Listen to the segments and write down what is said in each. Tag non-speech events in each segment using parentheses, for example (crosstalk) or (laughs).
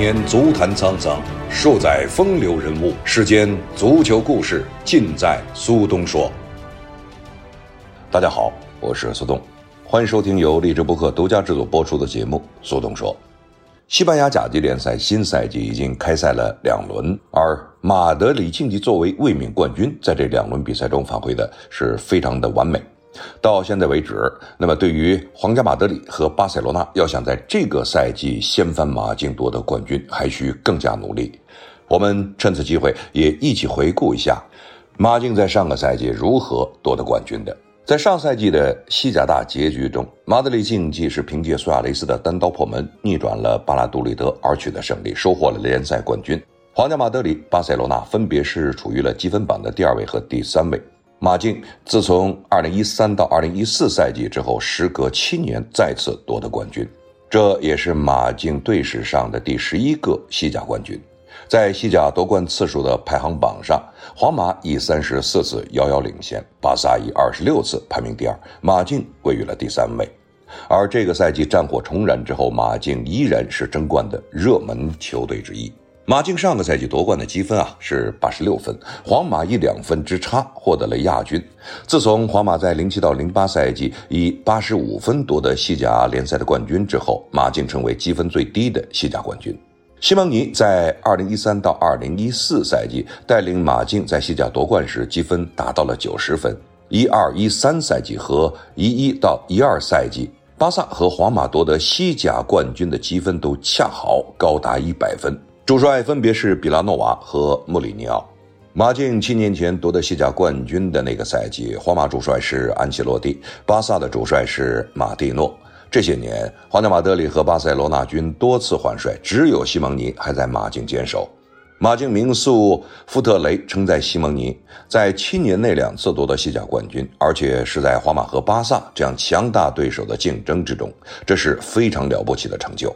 年足坛沧桑，数载风流人物。世间足球故事尽在苏东说。大家好，我是苏东，欢迎收听由荔枝播客独家制作播出的节目《苏东说》。西班牙甲级联赛新赛季已经开赛了两轮，而马德里竞技作为卫冕冠军，在这两轮比赛中发挥的是非常的完美。到现在为止，那么对于皇家马德里和巴塞罗那，要想在这个赛季掀翻马竞夺得冠军，还需更加努力。我们趁此机会也一起回顾一下马竞在上个赛季如何夺得冠军的。在上赛季的西甲大结局中，马德里竞技是凭借苏亚雷斯的单刀破门逆转了巴拉杜利德而取得胜利，收获了联赛冠军。皇家马德里、巴塞罗那分别是处于了积分榜的第二位和第三位。马竞自从2013到2014赛季之后，时隔七年再次夺得冠军，这也是马竞队史上的第十一个西甲冠军。在西甲夺冠次数的排行榜上，皇马以三十四次遥遥领先，巴萨以二十六次排名第二，马竞位于了第三位。而这个赛季战火重燃之后，马竞依然是争冠的热门球队之一。马竞上个赛季夺冠的积分啊是八十六分，皇马以两分之差获得了亚军。自从皇马在零七到零八赛季以八十五分夺得西甲联赛的冠军之后，马竞成为积分最低的西甲冠军。西蒙尼在二零一三到二零一四赛季带领马竞在西甲夺冠时，积分达到了九十分。一二一三赛季和一一到一二赛季，巴萨和皇马夺得西甲冠军的积分都恰好高达一百分。主帅分别是比拉诺瓦和穆里尼奥。马竞七年前夺得西甲冠军的那个赛季，皇马主帅是安切洛蒂，巴萨的主帅是马蒂诺。这些年，皇家马德里和巴塞罗那军多次换帅，只有西蒙尼还在马竞坚守。马竞名宿富特雷称赞西蒙尼在七年内两次夺得西甲冠军，而且是在皇马和巴萨这样强大对手的竞争之中，这是非常了不起的成就。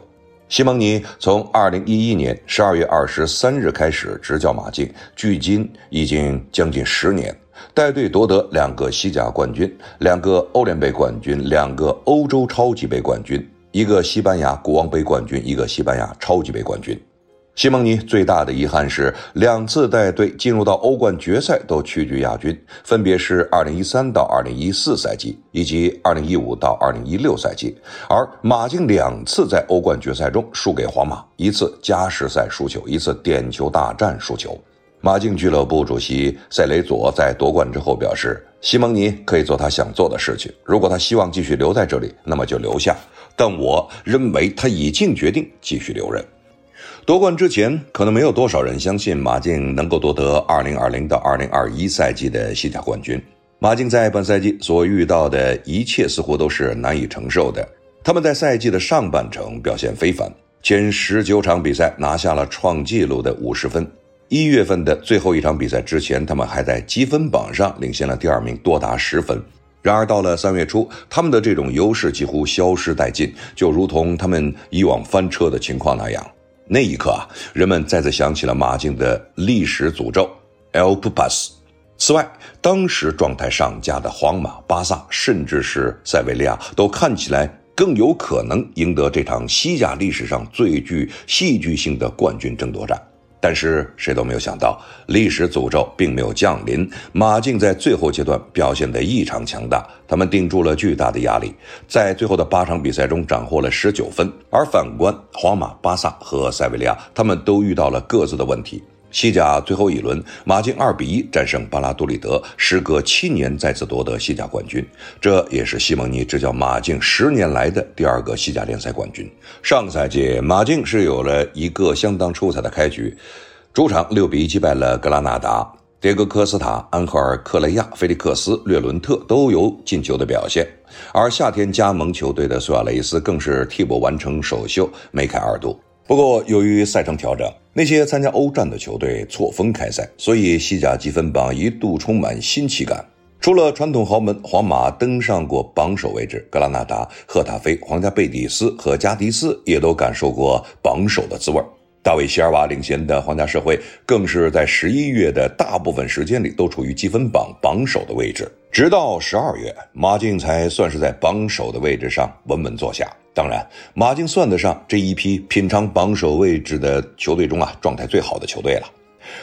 西蒙尼从二零一一年十二月二十三日开始执教马竞，距今已经将近十年。带队夺得两个西甲冠军，两个欧联杯冠军，两个欧洲超级杯冠军，一个西班牙国王杯冠军，一个西班牙超级杯冠军。西蒙尼最大的遗憾是两次带队进入到欧冠决赛都屈居亚军，分别是2013到2014赛季以及2015到2016赛季。而马竞两次在欧冠决赛中输给皇马，一次加时赛输球，一次点球大战输球。马竞俱乐部主席塞雷佐在夺冠之后表示：“西蒙尼可以做他想做的事情，如果他希望继续留在这里，那么就留下。但我认为他已经决定继续留任。”夺冠之前，可能没有多少人相信马竞能够夺得2020到2021赛季的西甲冠军。马竞在本赛季所遇到的一切似乎都是难以承受的。他们在赛季的上半程表现非凡，前十九场比赛拿下了创纪录的五十分。一月份的最后一场比赛之前，他们还在积分榜上领先了第二名多达十分。然而到了三月初，他们的这种优势几乎消失殆尽，就如同他们以往翻车的情况那样。那一刻啊，人们再次想起了马竞的历史诅咒 El Pupas。此外，当时状态上佳的皇马、巴萨，甚至是塞维利亚，都看起来更有可能赢得这场西甲历史上最具戏剧性的冠军争夺战。但是谁都没有想到，历史诅咒并没有降临。马竞在最后阶段表现得异常强大，他们顶住了巨大的压力，在最后的八场比赛中斩获了十九分。而反观皇马、巴萨和塞维利亚，他们都遇到了各自的问题。西甲最后一轮，马竞二比一战胜巴拉多利德，时隔七年再次夺得西甲冠军，这也是西蒙尼执教马竞十年来的第二个西甲联赛冠军。上个赛季，马竞是有了一个相当出彩的开局，主场六比一击败了格拉纳达，迭戈科斯塔、安赫尔克雷亚、菲利克斯、略伦特都有进球的表现，而夏天加盟球队的苏亚雷斯更是替补完成首秀，梅开二度。不过，由于赛程调整，那些参加欧战的球队错峰开赛，所以西甲积分榜一度充满新奇感。除了传统豪门皇马登上过榜首位置，格拉纳达、赫塔菲、皇家贝蒂斯和加迪斯也都感受过榜首的滋味。大卫席尔瓦领衔的皇家社会更是在十一月的大部分时间里都处于积分榜榜首的位置，直到十二月，马竞才算是在榜首的位置上稳稳坐下。当然，马竞算得上这一批品尝榜首位置的球队中啊状态最好的球队了。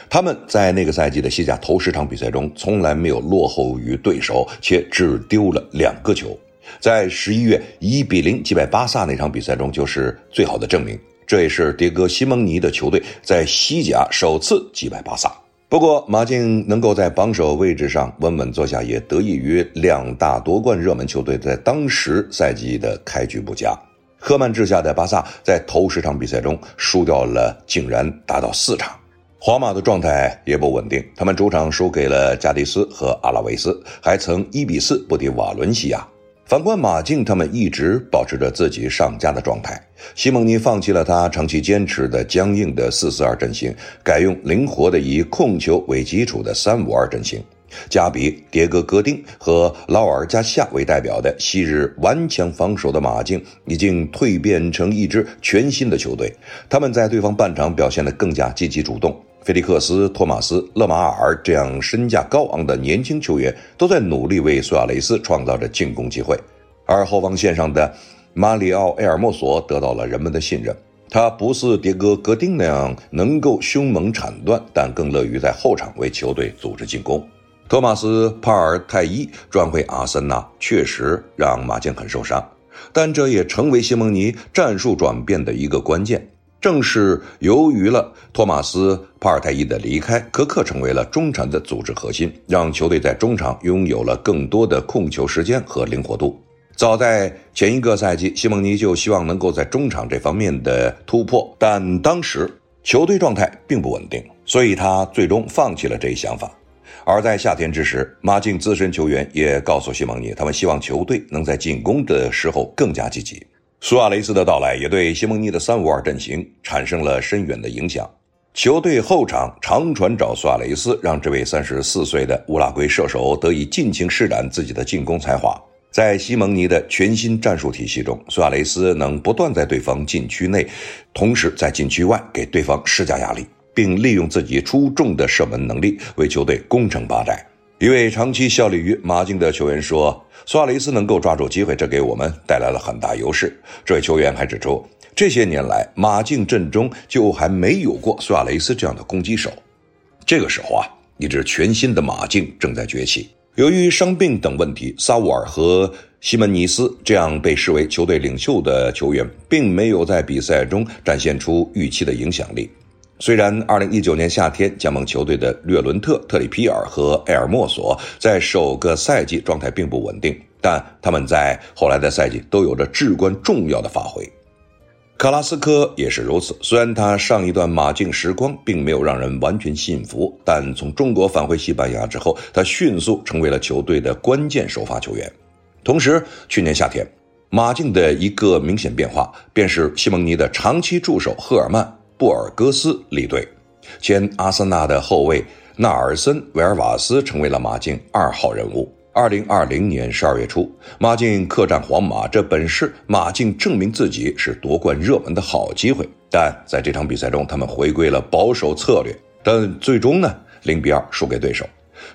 他们在那个赛季的西甲头十场比赛中，从来没有落后于对手，且只丢了两个球。在十一月一比零击败巴萨那场比赛中，就是最好的证明。这也是迭戈·西蒙尼的球队在西甲首次击败巴萨。不过，马竞能够在榜首位置上稳稳坐下，也得益于两大夺冠热门球队在当时赛季的开局不佳。赫曼治下的巴萨在头十场比赛中输掉了，竟然达到四场。皇马的状态也不稳定，他们主场输给了加迪斯和阿拉维斯，还曾一比四不敌瓦伦西亚。反观马竞，他们一直保持着自己上佳的状态。西蒙尼放弃了他长期坚持的僵硬的四四二阵型，改用灵活的以控球为基础的三五二阵型。加比、迭戈·戈丁和劳尔加夏为代表的昔日顽强防守的马竞，已经蜕变成一支全新的球队。他们在对方半场表现得更加积极主动。菲利克斯、托马斯、勒马尔这样身价高昂的年轻球员都在努力为苏亚雷斯创造着进攻机会，而后防线上的马里奥·埃尔莫索得到了人们的信任。他不似迭戈·戈丁那样能够凶猛铲断，但更乐于在后场为球队组织进攻。托马斯·帕尔泰伊转会阿森纳，确实让马竞很受伤，但这也成为西蒙尼战术转变的一个关键。正是由于了托马斯·帕尔泰伊的离开，科克成为了中场的组织核心，让球队在中场拥有了更多的控球时间和灵活度。早在前一个赛季，西蒙尼就希望能够在中场这方面的突破，但当时球队状态并不稳定，所以他最终放弃了这一想法。而在夏天之时，马竞资深球员也告诉西蒙尼，他们希望球队能在进攻的时候更加积极。苏亚雷斯的到来也对西蒙尼的三五二阵型产生了深远的影响。球队后场长传找苏亚雷斯，让这位三十四岁的乌拉圭射手得以尽情施展自己的进攻才华。在西蒙尼的全新战术体系中，苏亚雷斯能不断在对方禁区内，同时在禁区外给对方施加压力，并利用自己出众的射门能力为球队攻城拔寨。一位长期效力于马竞的球员说：“苏亚雷斯能够抓住机会，这给我们带来了很大优势。”这位球员还指出，这些年来马竞阵中就还没有过苏亚雷斯这样的攻击手。这个时候啊，一支全新的马竞正在崛起。由于伤病等问题，萨乌尔和西门尼斯这样被视为球队领袖的球员，并没有在比赛中展现出预期的影响力。虽然2019年夏天加盟球队的略伦特、特里皮尔和埃尔莫索在首个赛季状态并不稳定，但他们在后来的赛季都有着至关重要的发挥。卡拉斯科也是如此。虽然他上一段马竞时光并没有让人完全信服，但从中国返回西班牙之后，他迅速成为了球队的关键首发球员。同时，去年夏天，马竞的一个明显变化便是西蒙尼的长期助手赫尔曼。布尔戈斯离队，前阿森纳的后卫纳尔森·维尔瓦斯成为了马竞二号人物。二零二零年十二月初，马竞客战皇马，这本是马竞证明自己是夺冠热门的好机会。但在这场比赛中，他们回归了保守策略，但最终呢，零比二输给对手。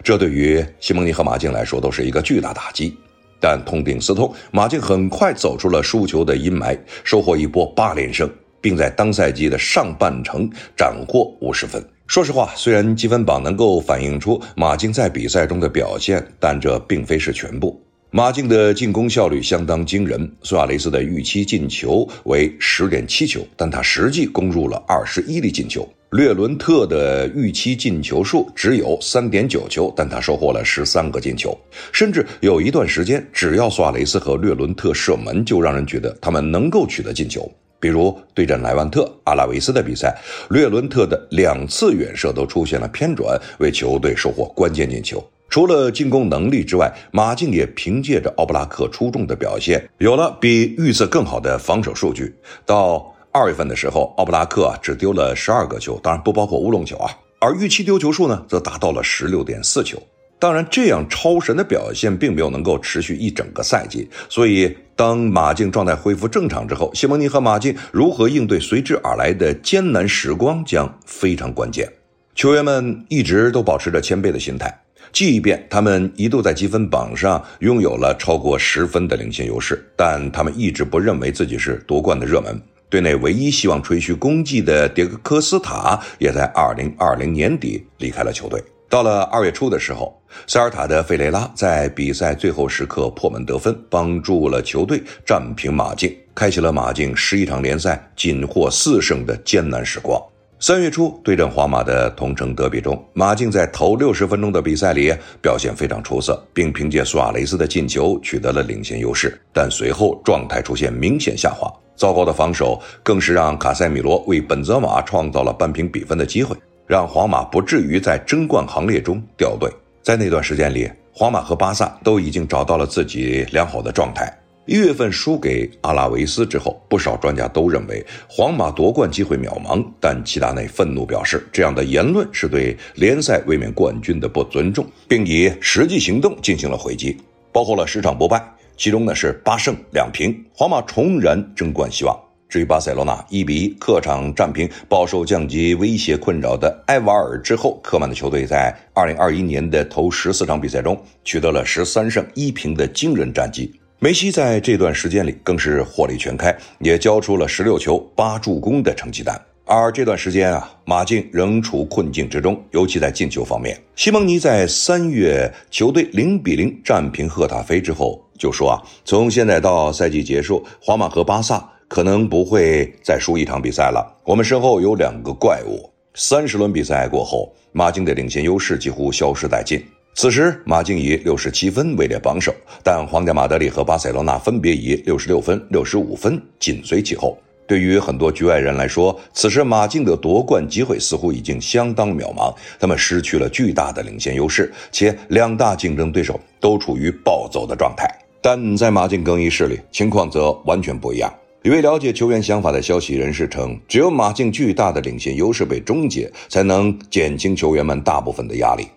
这对于西蒙尼和马竞来说都是一个巨大打击。但痛定思痛，马竞很快走出了输球的阴霾，收获一波八连胜。并在当赛季的上半程斩获五十分。说实话，虽然积分榜能够反映出马竞在比赛中的表现，但这并非是全部。马竞的进攻效率相当惊人，苏亚雷斯的预期进球为十点七球，但他实际攻入了二十一粒进球。略伦特的预期进球数只有三点九球，但他收获了十三个进球。甚至有一段时间，只要苏亚雷斯和略伦特射门，就让人觉得他们能够取得进球。比如对阵莱万特、阿拉维斯的比赛，略伦特的两次远射都出现了偏转，为球队收获关键进球。除了进攻能力之外，马竞也凭借着奥布拉克出众的表现，有了比预测更好的防守数据。到二月份的时候，奥布拉克只丢了十二个球，当然不包括乌龙球啊，而预期丢球数呢，则达到了十六点四球。当然，这样超神的表现并没有能够持续一整个赛季，所以当马竞状态恢复正常之后，西蒙尼和马竞如何应对随之而来的艰难时光将非常关键。球员们一直都保持着谦卑的心态，即便他们一度在积分榜上拥有了超过十分的领先优势，但他们一直不认为自己是夺冠的热门。队内唯一希望吹嘘功绩的迭戈·科斯塔，也在2020年底离开了球队。到了二月初的时候，塞尔塔的费雷拉在比赛最后时刻破门得分，帮助了球队战平马竞，开启了马竞十一场联赛仅获四胜的艰难时光。三月初对阵皇马的同城德比中，马竞在头六十分钟的比赛里表现非常出色，并凭借苏亚雷斯的进球取得了领先优势。但随后状态出现明显下滑，糟糕的防守更是让卡塞米罗为本泽马创造了扳平比分的机会，让皇马不至于在争冠行列中掉队。在那段时间里，皇马和巴萨都已经找到了自己良好的状态。一月份输给阿拉维斯之后，不少专家都认为皇马夺冠机会渺茫。但齐达内愤怒表示，这样的言论是对联赛卫冕冠军的不尊重，并以实际行动进行了回击，包括了十场不败，其中呢是八胜两平，皇马重燃争冠希望。至于巴塞罗那一比一客场战平饱受降级威胁困扰的埃瓦尔之后，科曼的球队在二零二一年的头十四场比赛中取得了十三胜一平的惊人战绩。梅西在这段时间里更是火力全开，也交出了十六球八助攻的成绩单。而这段时间啊，马竞仍处困境之中，尤其在进球方面。西蒙尼在三月球队零比零战平赫塔菲之后就说啊，从现在到赛季结束，皇马和巴萨可能不会再输一场比赛了。我们身后有两个怪物。三十轮比赛过后，马竞的领先优势几乎消失殆尽。此时，马竞以六十七分位列榜首，但皇家马德里和巴塞罗那分别以六十六分、六十五分紧随其后。对于很多局外人来说，此时马竞的夺冠机会似乎已经相当渺茫，他们失去了巨大的领先优势，且两大竞争对手都处于暴走的状态。但在马竞更衣室里，情况则完全不一样。一位了解球员想法的消息人士称，只有马竞巨大的领先优势被终结，才能减轻球员们大部分的压力。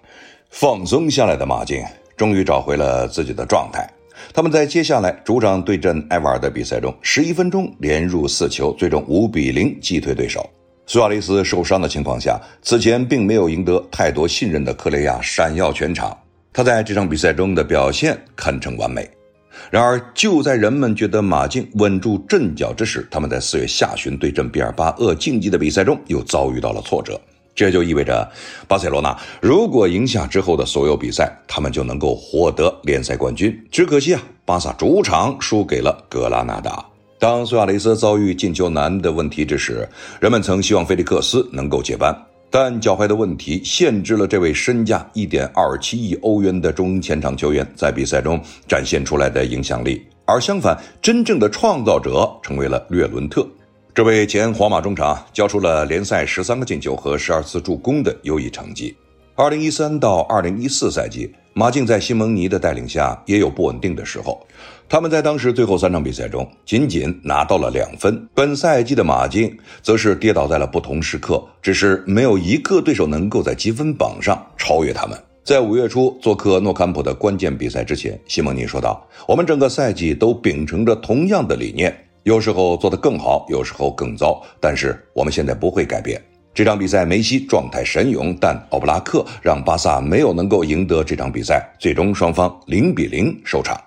放松下来的马竞终于找回了自己的状态。他们在接下来主场对阵埃瓦尔的比赛中，十一分钟连入四球，最终五比零击退对手。苏亚雷斯受伤的情况下，此前并没有赢得太多信任的克雷亚闪耀全场。他在这场比赛中的表现堪称完美。然而，就在人们觉得马竞稳住阵脚之时，他们在四月下旬对阵毕尔巴鄂竞技的比赛中又遭遇到了挫折。这就意味着，巴塞罗那如果赢下之后的所有比赛，他们就能够获得联赛冠军。只可惜啊，巴萨主场输给了格拉纳达。当苏亚雷斯遭遇进球难的问题之时，人们曾希望菲利克斯能够接班，但脚踝的问题限制了这位身价一点二七亿欧元的中前场球员在比赛中展现出来的影响力。而相反，真正的创造者成为了略伦特。这位前皇马中场交出了联赛十三个进球和十二次助攻的优异成绩。二零一三到二零一四赛季，马竞在西蒙尼的带领下也有不稳定的时候。他们在当时最后三场比赛中仅仅拿到了两分。本赛季的马竞则是跌倒在了不同时刻，只是没有一个对手能够在积分榜上超越他们。在五月初做客诺坎普的关键比赛之前，西蒙尼说道：“我们整个赛季都秉承着同样的理念。”有时候做得更好，有时候更糟，但是我们现在不会改变。这场比赛梅西状态神勇，但奥布拉克让巴萨没有能够赢得这场比赛，最终双方零比零收场。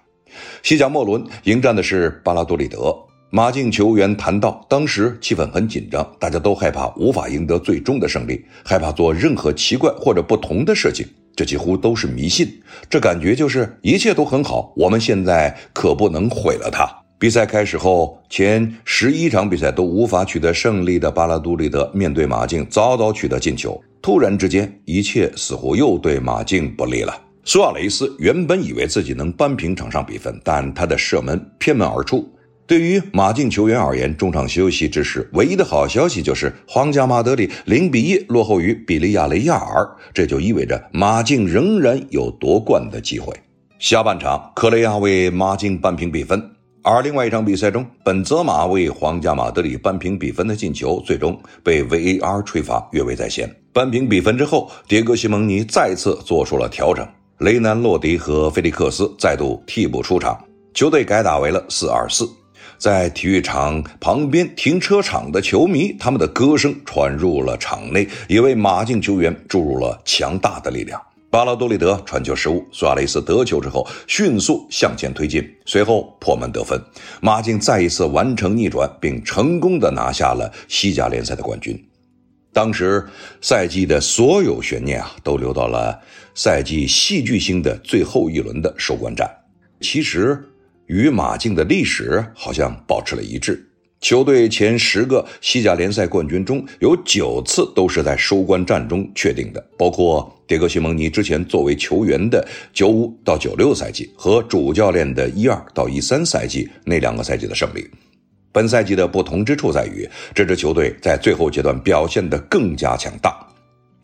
西甲末轮迎战的是巴拉多利德，马竞球员谈到，当时气氛很紧张，大家都害怕无法赢得最终的胜利，害怕做任何奇怪或者不同的事情，这几乎都是迷信。这感觉就是一切都很好，我们现在可不能毁了它。比赛开始后，前十一场比赛都无法取得胜利的巴拉杜利德面对马竞，早早取得进球。突然之间，一切似乎又对马竞不利了。苏亚雷斯原本以为自己能扳平场上比分，但他的射门偏门而出。对于马竞球员而言，中场休息之时，唯一的好消息就是皇家马德里零比一落后于比利亚雷亚尔，这就意味着马竞仍然有夺冠的机会。下半场，克雷亚为马竞扳平比分。而另外一场比赛中，本泽马为皇家马德里扳平比分的进球，最终被 VAR 吹罚越位在先。扳平比分之后，迭戈·西蒙尼再次做出了调整，雷南洛迪和菲利克斯再度替补出场，球队改打为了四二四。在体育场旁边停车场的球迷，他们的歌声传入了场内，也为马竞球员注入了强大的力量。巴拉多利德传球失误，苏亚雷斯得球之后迅速向前推进，随后破门得分，马竞再一次完成逆转，并成功的拿下了西甲联赛的冠军。当时赛季的所有悬念啊，都留到了赛季戏剧性的最后一轮的收官战。其实与马竞的历史好像保持了一致。球队前十个西甲联赛冠军中有九次都是在收官战中确定的，包括迭戈·西蒙尼之前作为球员的九五到九六赛季和主教练的一二到一三赛季那两个赛季的胜利。本赛季的不同之处在于，这支球队在最后阶段表现得更加强大，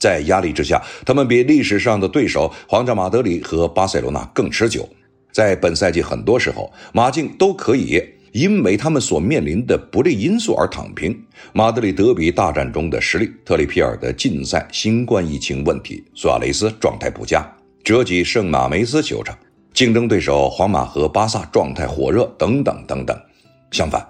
在压力之下，他们比历史上的对手皇家马德里和巴塞罗那更持久。在本赛季很多时候，马竞都可以。因为他们所面临的不利因素而躺平。马德里德比大战中的实力，特里皮尔的禁赛、新冠疫情问题，苏亚雷斯状态不佳，折戟圣马梅斯球场，竞争对手皇马和巴萨状态火热，等等等等。相反，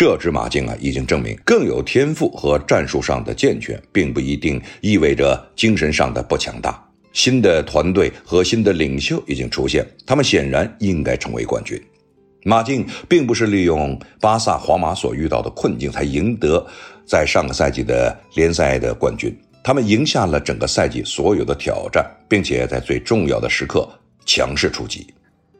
这支马竞啊，已经证明更有天赋和战术上的健全，并不一定意味着精神上的不强大。新的团队和新的领袖已经出现，他们显然应该成为冠军。马竞并不是利用巴萨、皇马所遇到的困境才赢得在上个赛季的联赛的冠军，他们赢下了整个赛季所有的挑战，并且在最重要的时刻强势出击。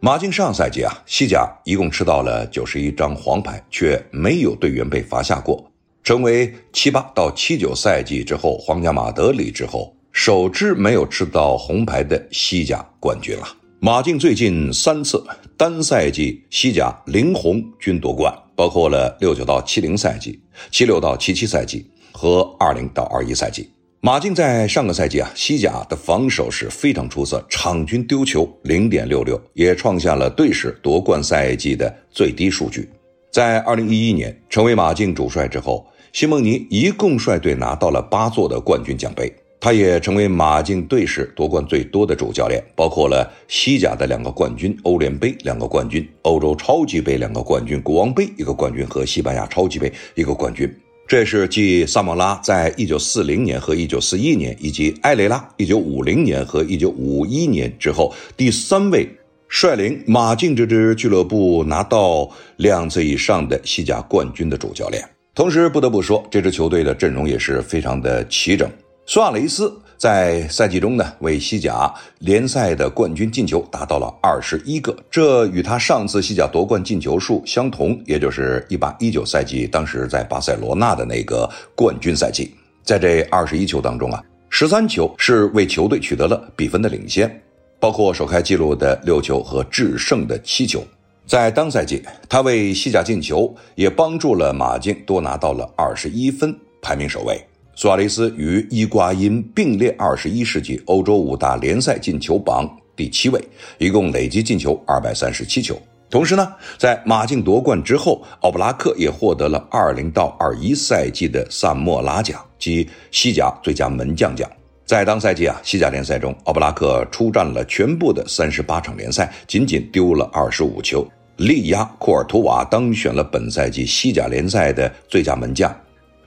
马竞上赛季啊，西甲一共吃到了九十一张黄牌，却没有队员被罚下过，成为七八到七九赛季之后皇家马德里之后首支没有吃到红牌的西甲冠军了。马竞最近三次单赛季西甲零红均夺冠，包括了六九到七零赛季、七六到七七赛季和二零到二一赛季。马竞在上个赛季啊，西甲的防守是非常出色，场均丢球零点六六，也创下了队史夺冠赛季的最低数据。在二零一一年成为马竞主帅之后，西蒙尼一共率队拿到了八座的冠军奖杯。他也成为马竞队史夺冠最多的主教练，包括了西甲的两个冠军、欧联杯两个冠军、欧洲超级杯两个冠军、国王杯一个冠军和西班牙超级杯一个冠军。这是继萨莫拉在一九四零年和一九四一年，以及埃雷拉一九五零年和一九五一年之后第三位率领马竞这支俱乐部拿到两次以上的西甲冠军的主教练。同时，不得不说，这支球队的阵容也是非常的齐整。苏亚雷斯在赛季中呢，为西甲联赛的冠军进球达到了二十一个，这与他上次西甲夺冠进球数相同，也就是一八一九赛季当时在巴塞罗那的那个冠军赛季。在这二十一球当中啊，十三球是为球队取得了比分的领先，包括首开纪录的六球和制胜的七球。在当赛季，他为西甲进球，也帮助了马竞多拿到了二十一分，排名首位。苏亚雷斯与伊瓜因并列二十一世纪欧洲五大联赛进球榜第七位，一共累计进球二百三十七球。同时呢，在马竞夺冠之后，奥布拉克也获得了二零到二一赛季的萨莫拉奖及西甲最佳门将奖。在当赛季啊，西甲联赛中，奥布拉克出战了全部的三十八场联赛，仅仅丢了二十五球，力压库尔图瓦当选了本赛季西甲联赛的最佳门将。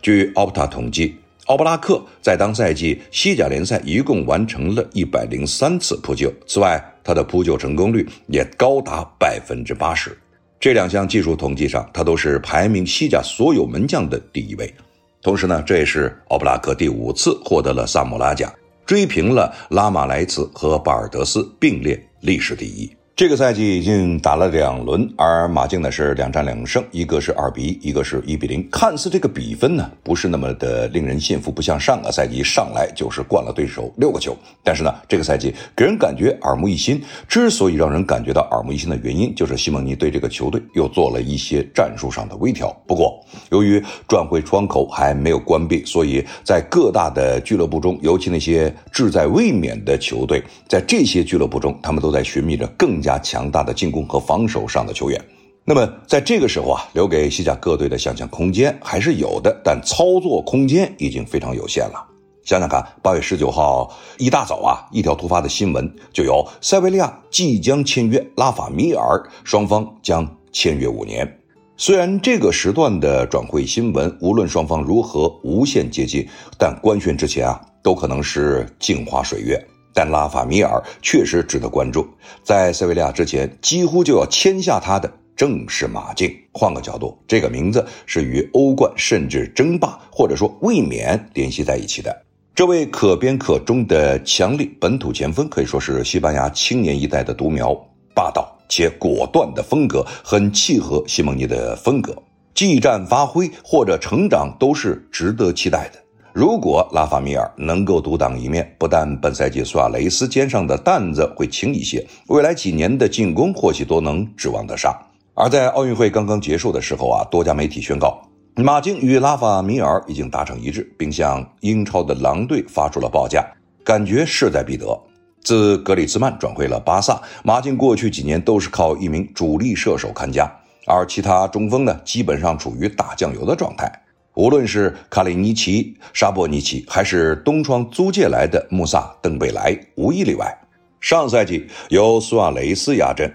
据奥普塔统计。奥布拉克在当赛季西甲联赛一共完成了一百零三次扑救，此外，他的扑救成功率也高达百分之八十。这两项技术统计上，他都是排名西甲所有门将的第一位。同时呢，这也是奥布拉克第五次获得了萨姆拉奖，追平了拉马莱茨和巴尔德斯并列历史第一。这个赛季已经打了两轮，而马竞呢是两战两胜，一个是二比一，一个是一比零。看似这个比分呢不是那么的令人信服，不像上个赛季上来就是灌了对手六个球。但是呢，这个赛季给人感觉耳目一新。之所以让人感觉到耳目一新的原因，就是西蒙尼对这个球队又做了一些战术上的微调。不过，由于转会窗口还没有关闭，所以在各大的俱乐部中，尤其那些志在卫冕的球队，在这些俱乐部中，他们都在寻觅着更。加强大的进攻和防守上的球员，那么在这个时候啊，留给西甲各队的想象空间还是有的，但操作空间已经非常有限了。想想看，八月十九号一大早啊，一条突发的新闻就有塞维利亚即将签约拉法米尔，双方将签约五年。虽然这个时段的转会新闻，无论双方如何无限接近，但官宣之前啊，都可能是镜花水月。但拉法米尔确实值得关注。在塞维利亚之前，几乎就要签下他的正是马竞。换个角度，这个名字是与欧冠甚至争霸或者说卫冕联系在一起的。这位可编可中的强力本土前锋，可以说是西班牙青年一代的独苗，霸道且果断的风格很契合西蒙尼的风格。技战发挥或者成长都是值得期待的。如果拉法米尔能够独当一面，不但本赛季苏亚雷斯肩上的担子会轻一些，未来几年的进攻或许都能指望得上。而在奥运会刚刚结束的时候啊，多家媒体宣告，马竞与拉法米尔已经达成一致，并向英超的狼队发出了报价，感觉势在必得。自格里兹曼转会了巴萨，马竞过去几年都是靠一名主力射手看家，而其他中锋呢，基本上处于打酱油的状态。无论是卡里尼奇、沙波尼奇，还是东窗租借来的穆萨、登贝莱，无一例外。上赛季由苏亚雷斯压阵，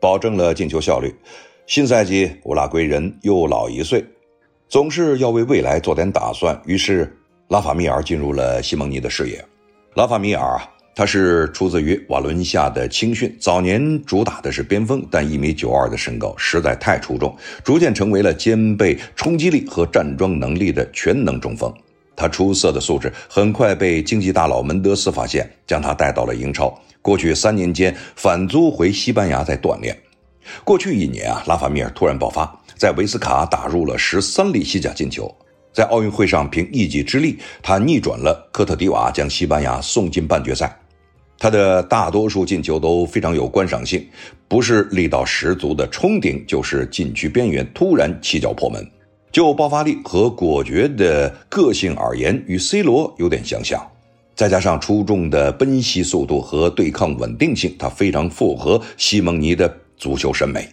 保证了进球效率。新赛季乌拉圭人又老一岁，总是要为未来做点打算。于是拉法米尔进入了西蒙尼的视野。拉法米尔。他是出自于瓦伦西亚的青训，早年主打的是边锋，但一米九二的身高实在太出众，逐渐成为了兼备冲击力和站桩能力的全能中锋。他出色的素质很快被经济大佬门德斯发现，将他带到了英超。过去三年间返租回西班牙在锻炼。过去一年啊，拉法米尔突然爆发，在维斯卡打入了十三粒西甲进球。在奥运会上凭一己之力，他逆转了科特迪瓦，将西班牙送进半决赛。他的大多数进球都非常有观赏性，不是力道十足的冲顶，就是禁区边缘突然起脚破门。就爆发力和果决的个性而言，与 C 罗有点相像。再加上出众的奔袭速度和对抗稳定性，他非常符合西蒙尼的足球审美。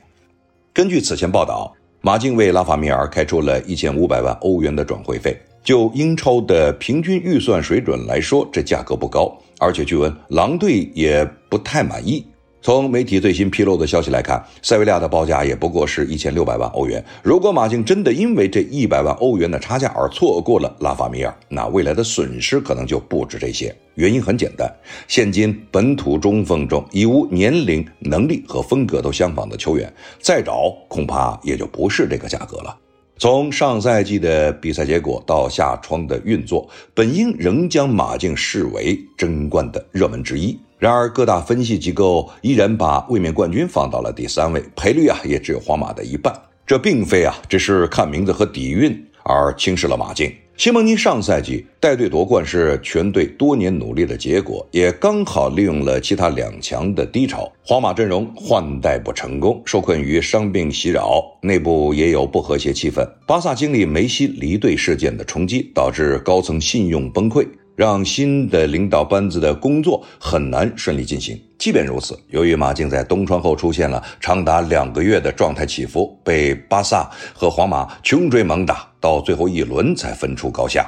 根据此前报道，马竞为拉法米尔开出了一千五百万欧元的转会费。就英超的平均预算水准来说，这价格不高。而且据闻狼队也不太满意。从媒体最新披露的消息来看，塞维利亚的报价也不过是一千六百万欧元。如果马竞真的因为这一百万欧元的差价而错过了拉法米尔，那未来的损失可能就不止这些。原因很简单，现今本土中锋中已无年龄、能力和风格都相仿的球员，再找恐怕也就不是这个价格了。从上赛季的比赛结果到下窗的运作，本应仍将马竞视为争冠的热门之一。然而，各大分析机构依然把卫冕冠军放到了第三位，赔率啊也只有皇马的一半。这并非啊只是看名字和底蕴而轻视了马竞。西蒙尼上赛季带队夺冠是全队多年努力的结果，也刚好利用了其他两强的低潮。皇马阵容换代不成功，受困于伤病袭扰，内部也有不和谐气氛。巴萨经历梅西离队事件的冲击，导致高层信用崩溃。让新的领导班子的工作很难顺利进行。即便如此，由于马竞在冬窗后出现了长达两个月的状态起伏，被巴萨和皇马 (laughs) 穷追猛打，到最后一轮才分出高下。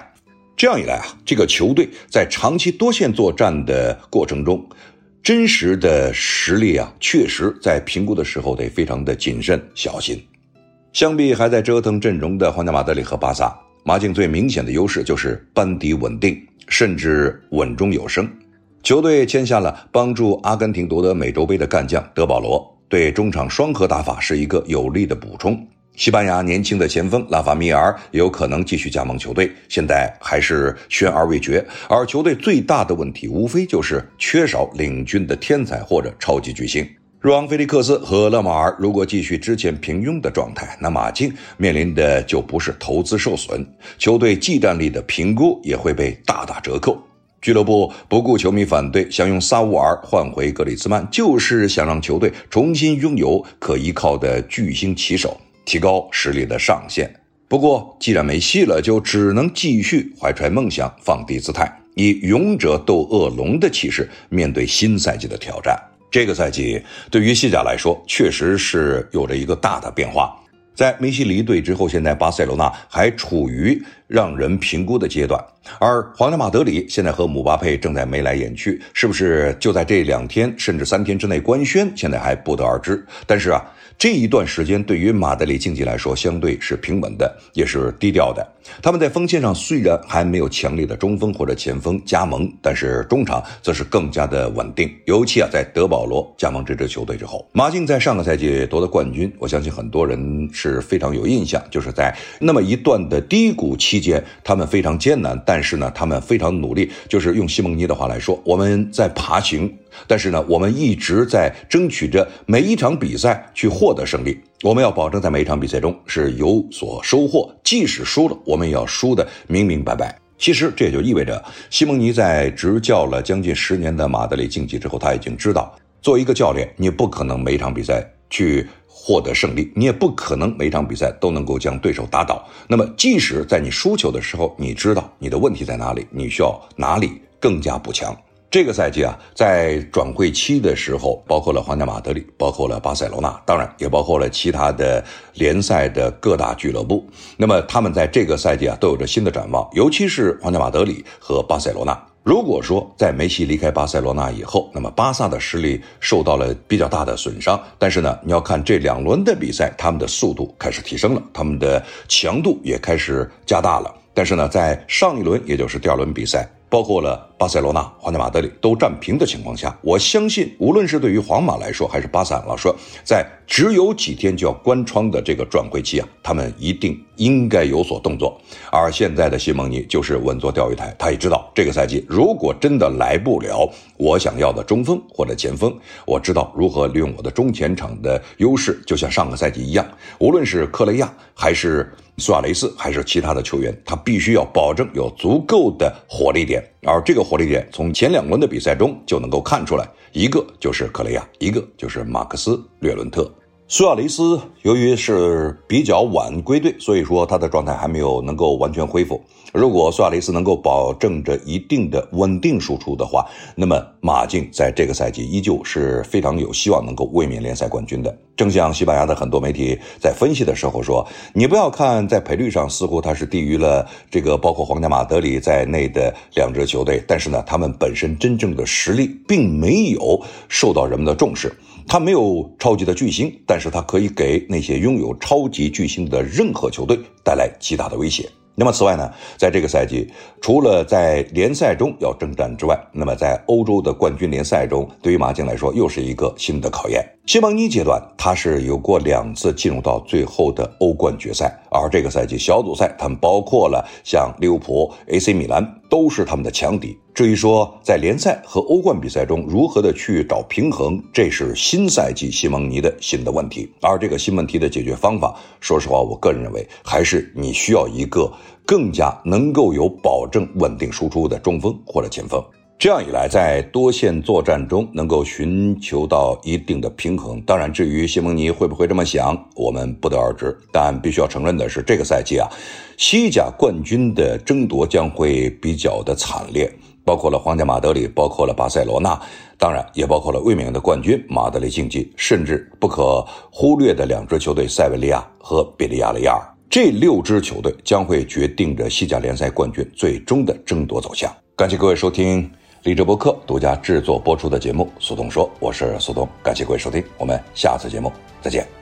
这样一来啊，这个球队在长期多线作战的过程中，真实的实力啊，确实在评估的时候得非常的谨慎小心。相比还在折腾阵容的皇家马德里和巴萨，马竞最明显的优势就是班底稳定。甚至稳中有升，球队签下了帮助阿根廷夺得美洲杯的干将德保罗，对中场双核打法是一个有力的补充。西班牙年轻的前锋拉法米尔也有可能继续加盟球队，现在还是悬而未决。而球队最大的问题无非就是缺少领军的天才或者超级巨星。若昂·菲利克斯和勒马尔如果继续之前平庸的状态，那马竞面临的就不是投资受损，球队技战力的评估也会被大打折扣。俱乐部不顾球迷反对，想用萨乌尔换回格里兹曼，就是想让球队重新拥有可依靠的巨星旗手，提高实力的上限。不过，既然没戏了，就只能继续怀揣梦想，放低姿态，以勇者斗恶龙的气势面对新赛季的挑战。这个赛季对于西甲来说，确实是有着一个大的变化。在梅西离队之后，现在巴塞罗那还处于让人评估的阶段。而皇家马德里现在和姆巴佩正在眉来眼去，是不是就在这两天甚至三天之内官宣，现在还不得而知。但是啊。这一段时间对于马德里竞技来说，相对是平稳的，也是低调的。他们在锋线上虽然还没有强烈的中锋或者前锋加盟，但是中场则是更加的稳定。尤其啊，在德保罗加盟这支球队之后，马竞在上个赛季夺得冠军，我相信很多人是非常有印象。就是在那么一段的低谷期间，他们非常艰难，但是呢，他们非常努力。就是用西蒙尼的话来说，我们在爬行。但是呢，我们一直在争取着每一场比赛去获得胜利。我们要保证在每一场比赛中是有所收获，即使输了，我们也要输得明明白白。其实这也就意味着，西蒙尼在执教了将近十年的马德里竞技之后，他已经知道，作为一个教练，你不可能每一场比赛去获得胜利，你也不可能每场比赛都能够将对手打倒。那么，即使在你输球的时候，你知道你的问题在哪里，你需要哪里更加补强。这个赛季啊，在转会期的时候，包括了皇家马德里，包括了巴塞罗那，当然也包括了其他的联赛的各大俱乐部。那么他们在这个赛季啊，都有着新的展望，尤其是皇家马德里和巴塞罗那。如果说在梅西离开巴塞罗那以后，那么巴萨的实力受到了比较大的损伤。但是呢，你要看这两轮的比赛，他们的速度开始提升了，他们的强度也开始加大了。但是呢，在上一轮，也就是第二轮比赛。包括了巴塞罗那、皇家马德里都战平的情况下，我相信，无论是对于皇马来说，还是巴萨来说，在只有几天就要关窗的这个转会期啊，他们一定应该有所动作。而现在的西蒙尼就是稳坐钓鱼台，他也知道这个赛季如果真的来不了我想要的中锋或者前锋，我知道如何利用我的中前场的优势，就像上个赛季一样，无论是克雷亚还是。(laughs) 苏亚雷斯还是其他的球员，他必须要保证有足够的火力点，而这个火力点从前两轮的比赛中就能够看出来，一个就是克雷亚，一个就是马克斯略伦特。苏亚雷斯由于是比较晚归队，所以说他的状态还没有能够完全恢复。如果苏亚雷斯能够保证着一定的稳定输出的话，那么马竞在这个赛季依旧是非常有希望能够卫冕联赛冠军的。正像西班牙的很多媒体在分析的时候说，你不要看在赔率上似乎它是低于了这个包括皇家马德里在内的两支球队，但是呢，他们本身真正的实力并没有受到人们的重视。他没有超级的巨星，但是他可以给那些拥有超级巨星的任何球队带来极大的威胁。那么，此外呢，在这个赛季，除了在联赛中要征战之外，那么在欧洲的冠军联赛中，对于马竞来说又是一个新的考验。西蒙尼阶段，他是有过两次进入到最后的欧冠决赛，而这个赛季小组赛，他们包括了像利物浦、AC 米兰，都是他们的强敌。至于说在联赛和欧冠比赛中如何的去找平衡，这是新赛季西蒙尼的新的问题。而这个新问题的解决方法，说实话，我个人认为还是你需要一个更加能够有保证稳定输出的中锋或者前锋。这样一来，在多线作战中能够寻求到一定的平衡。当然，至于西蒙尼会不会这么想，我们不得而知。但必须要承认的是，这个赛季啊，西甲冠军的争夺将会比较的惨烈。包括了皇家马德里，包括了巴塞罗那，当然也包括了卫冕的冠军马德里竞技，甚至不可忽略的两支球队塞维利亚和比利亚雷亚尔。这六支球队将会决定着西甲联赛冠军最终的争夺走向。感谢各位收听励志播客独家制作播出的节目《苏东说》，我是苏东，感谢各位收听，我们下次节目再见。